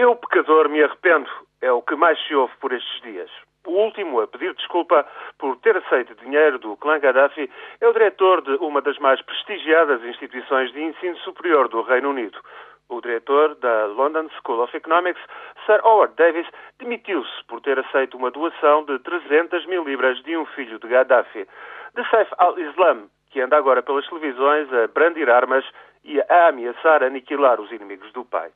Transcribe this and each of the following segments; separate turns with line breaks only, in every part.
Eu, pecador, me arrependo, é o que mais se ouve por estes dias. O último a pedir desculpa por ter aceito dinheiro do clã Gaddafi é o diretor de uma das mais prestigiadas instituições de ensino superior do Reino Unido. O diretor da London School of Economics, Sir Howard Davis, demitiu-se por ter aceito uma doação de 300 mil libras de um filho de Gaddafi. De Saif al-Islam, que anda agora pelas televisões a brandir armas e a ameaçar aniquilar os inimigos do pai.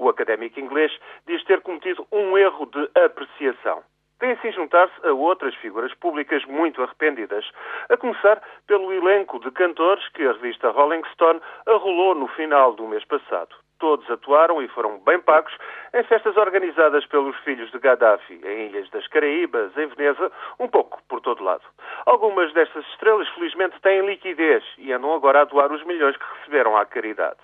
O académico inglês diz ter cometido um erro de apreciação. Tem assim juntar-se a outras figuras públicas muito arrependidas, a começar pelo elenco de cantores que a revista Rolling Stone arrolou no final do mês passado. Todos atuaram e foram bem pagos em festas organizadas pelos filhos de Gaddafi, em Ilhas das Caraíbas, em Veneza, um pouco por todo lado. Algumas destas estrelas, felizmente, têm liquidez e andam agora a doar os milhões que receberam à caridade.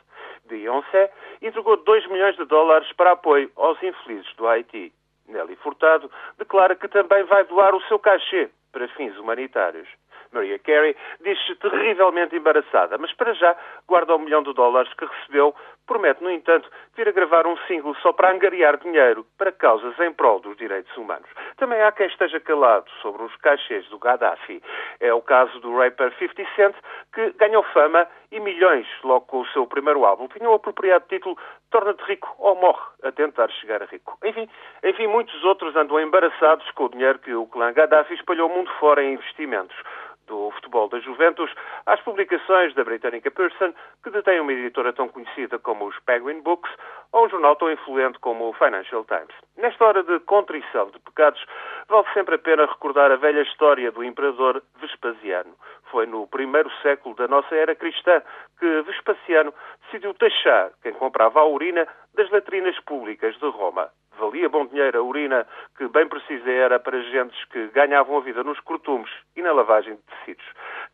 Beyoncé entregou 2 milhões de dólares para apoio aos infelizes do Haiti. Nelly Furtado declara que também vai doar o seu cachê para fins humanitários. Maria Carey diz-se terrivelmente embaraçada, mas para já guarda o milhão de dólares que recebeu. Promete, no entanto, vir a gravar um single só para angariar dinheiro para causas em prol dos direitos humanos. Também há quem esteja calado sobre os cachês do Gaddafi. É o caso do rapper 50 Cent, que ganhou fama e milhões logo com o seu primeiro álbum. Tinha o apropriado título Torna-te rico ou morre a tentar chegar a rico. Enfim, enfim, muitos outros andam embaraçados com o dinheiro que o clã Gaddafi espalhou o mundo fora em investimentos do futebol da Juventus às publicações da britânica Pearson, que detém uma editora tão conhecida como os Penguin Books, ou um jornal tão influente como o Financial Times. Nesta hora de contrição de pecados, vale sempre a pena recordar a velha história do imperador Vespasiano. Foi no primeiro século da nossa era cristã que Vespasiano decidiu taxar quem comprava a urina das latrinas públicas de Roma valia bom dinheiro a urina que bem precisa era para gentes que ganhavam a vida nos cortumes e na lavagem de tecidos.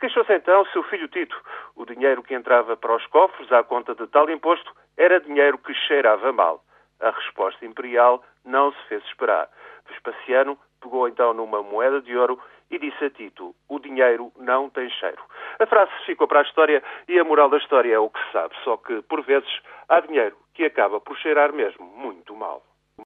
Queixou-se então seu filho Tito. O dinheiro que entrava para os cofres à conta de tal imposto era dinheiro que cheirava mal. A resposta imperial não se fez esperar. Vespasiano pegou então numa moeda de ouro e disse a Tito: O dinheiro não tem cheiro. A frase ficou para a história e a moral da história é o que se sabe, só que, por vezes, há dinheiro que acaba por cheirar mesmo muito mal.